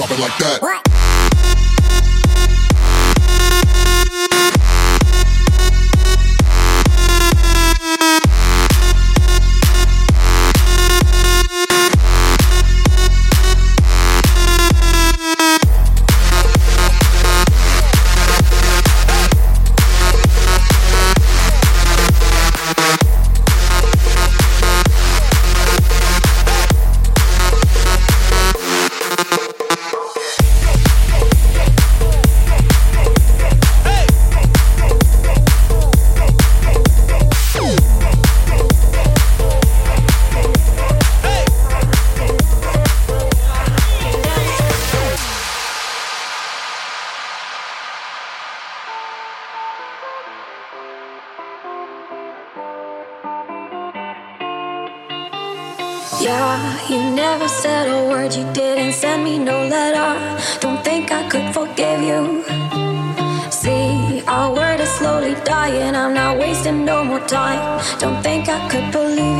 drop it like that. time. Don't think I could believe.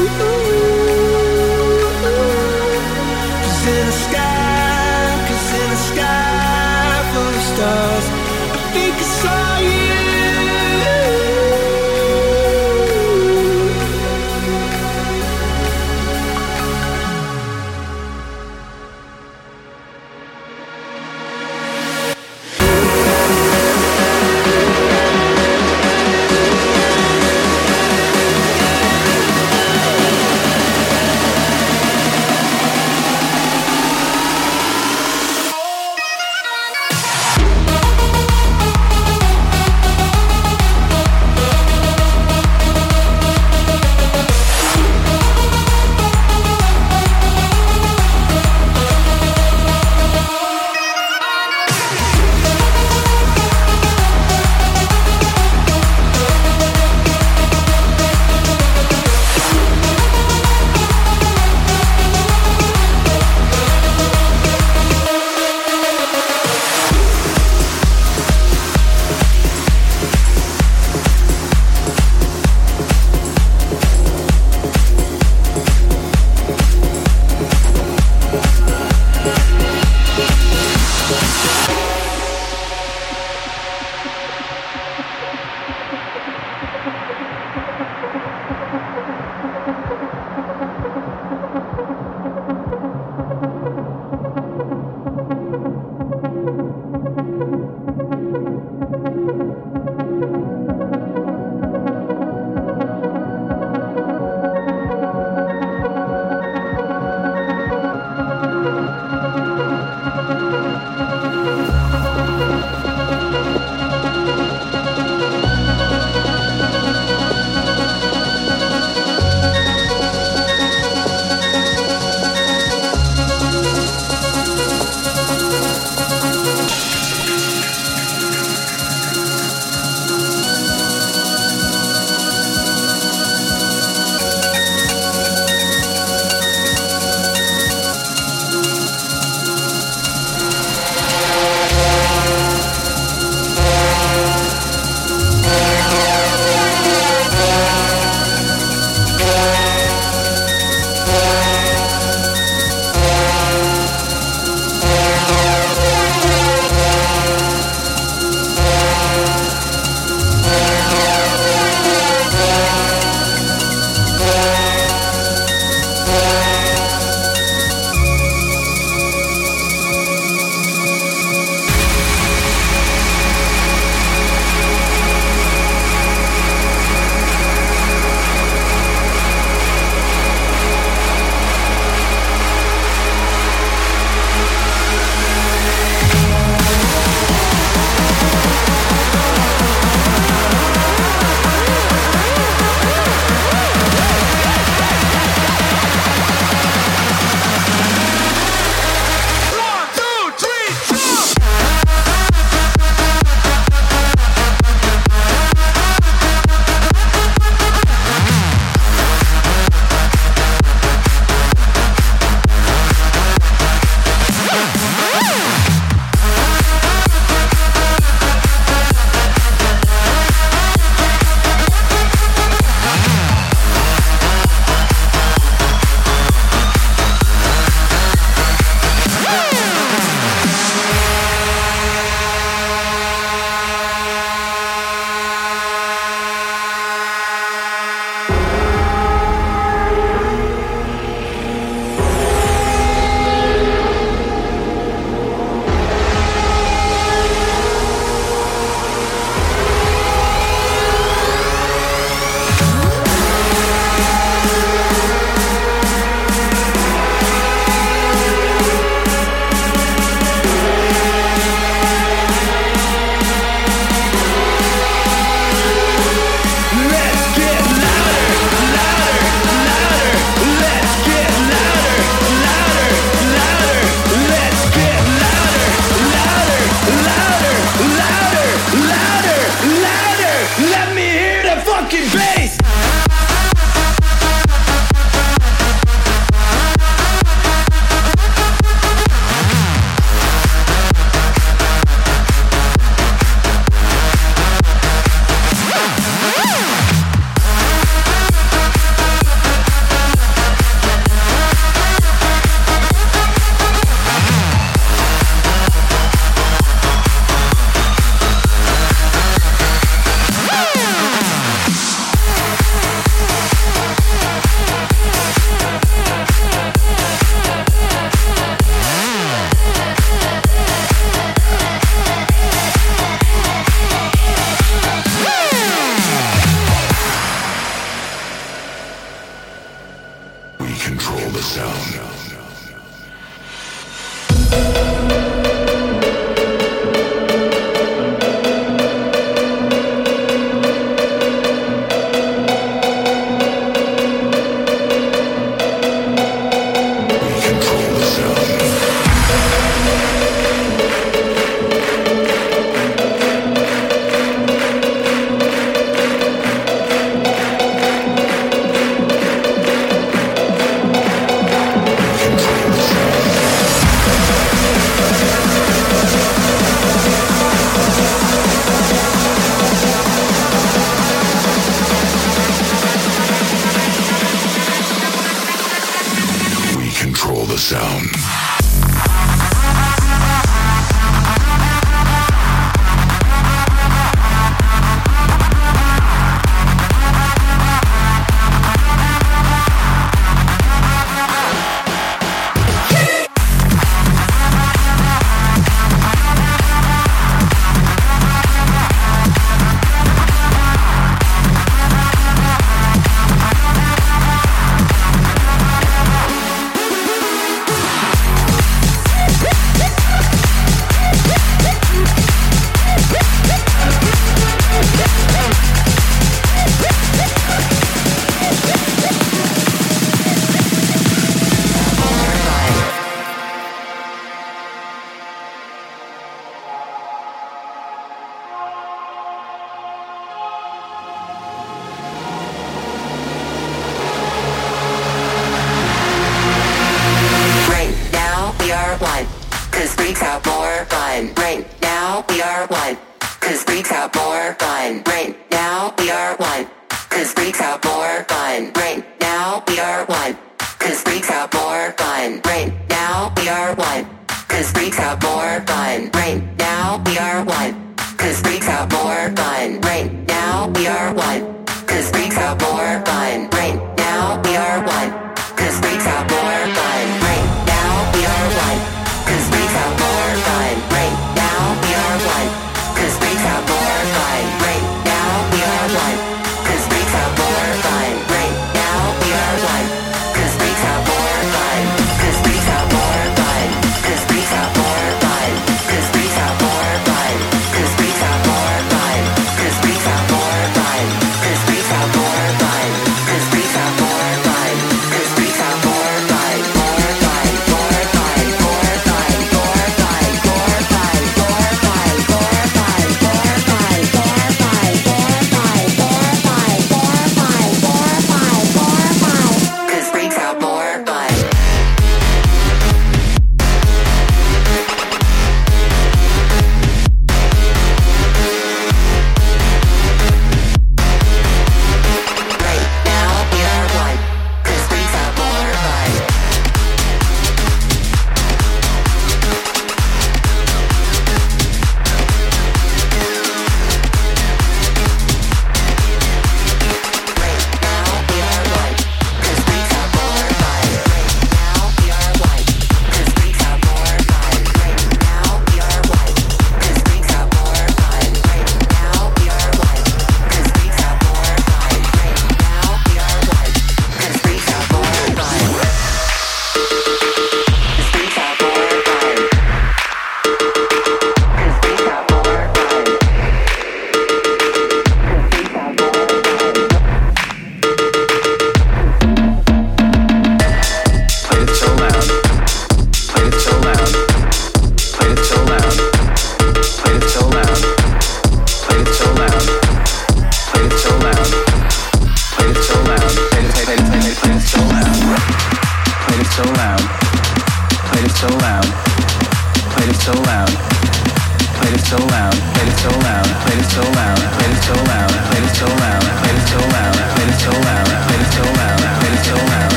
Ooh.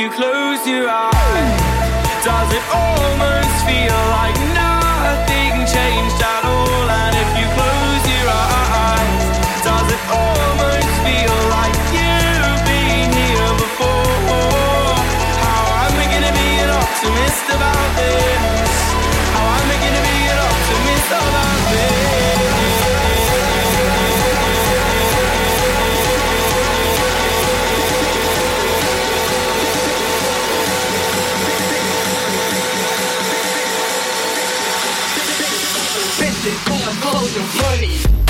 You close should come hold your buddy.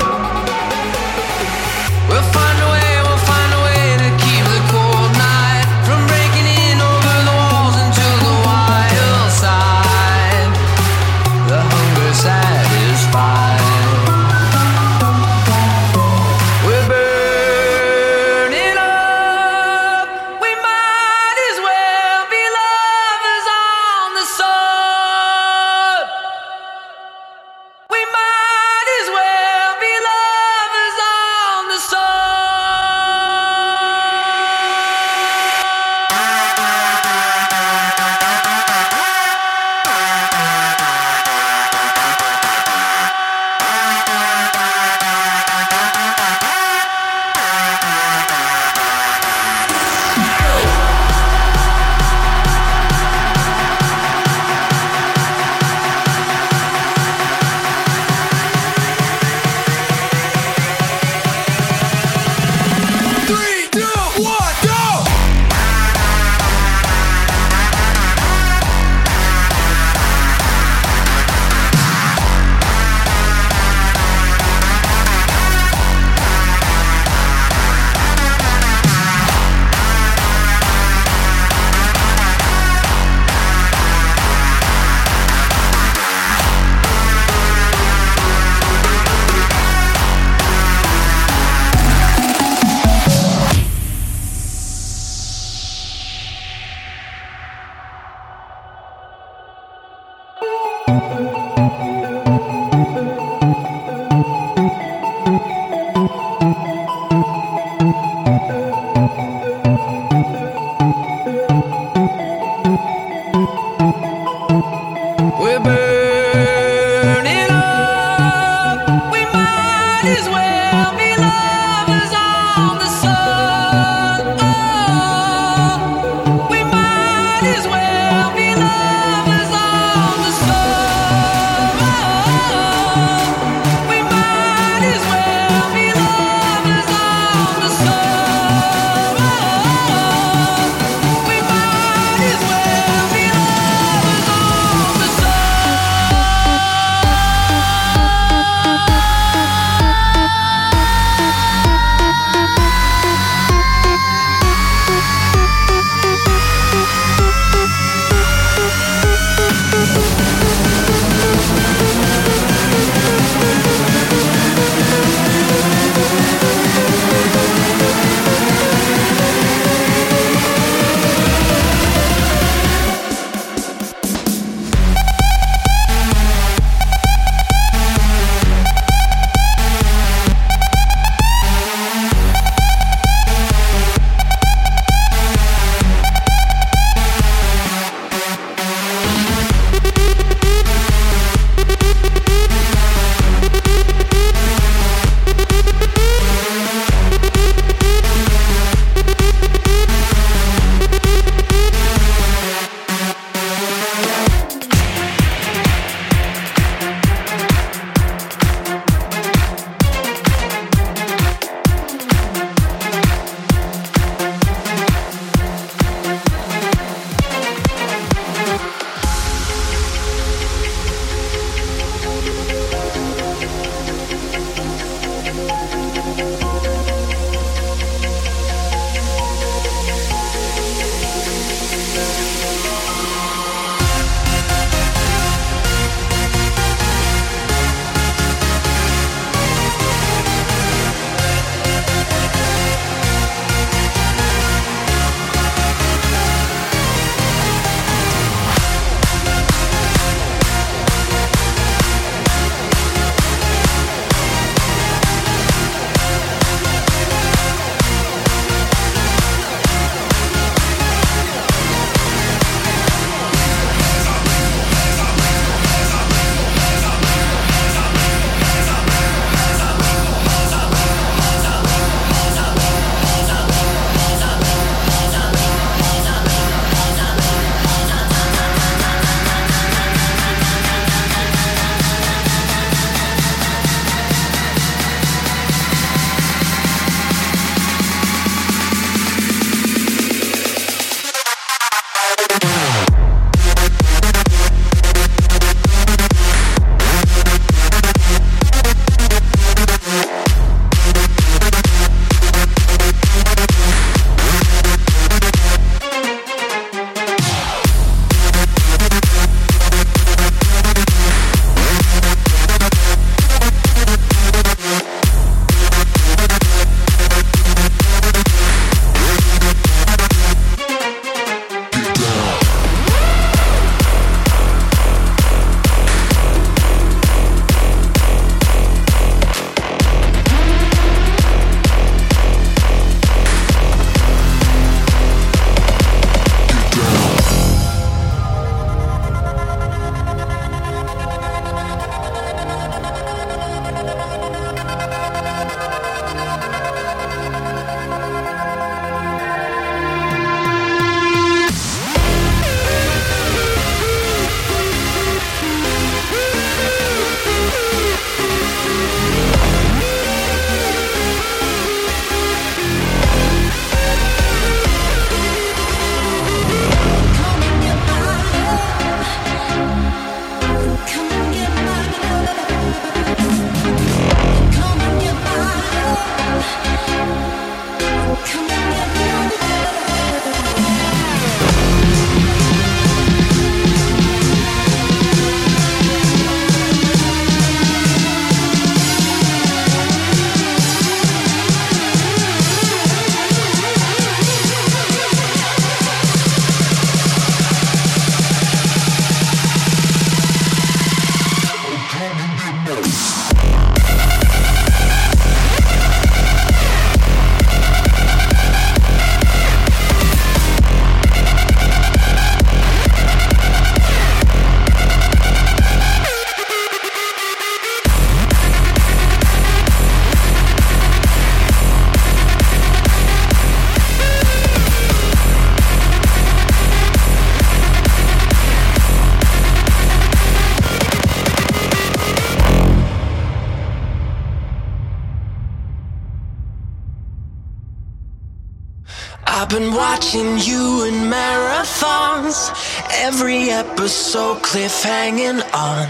Cliff hanging on.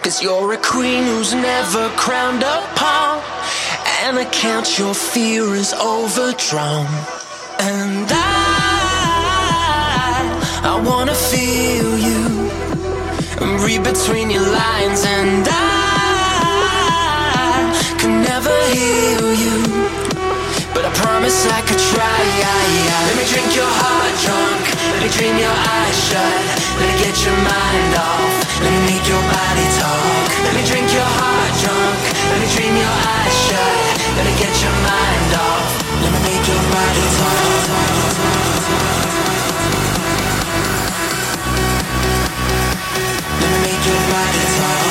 Cause you're a queen who's never crowned pawn. And I count your fear is overdrawn. And I, I wanna feel you. And read between your lines. And I can never heal you. But I promise I Let me drink your heart drunk. Let me dream your eyes shut. Let me get your mind off. Let me make your body talk. Let me drink your heart drunk. Let me dream your eyes shut. Let me get your mind off. Let me make your body talk. Let me make your body talk.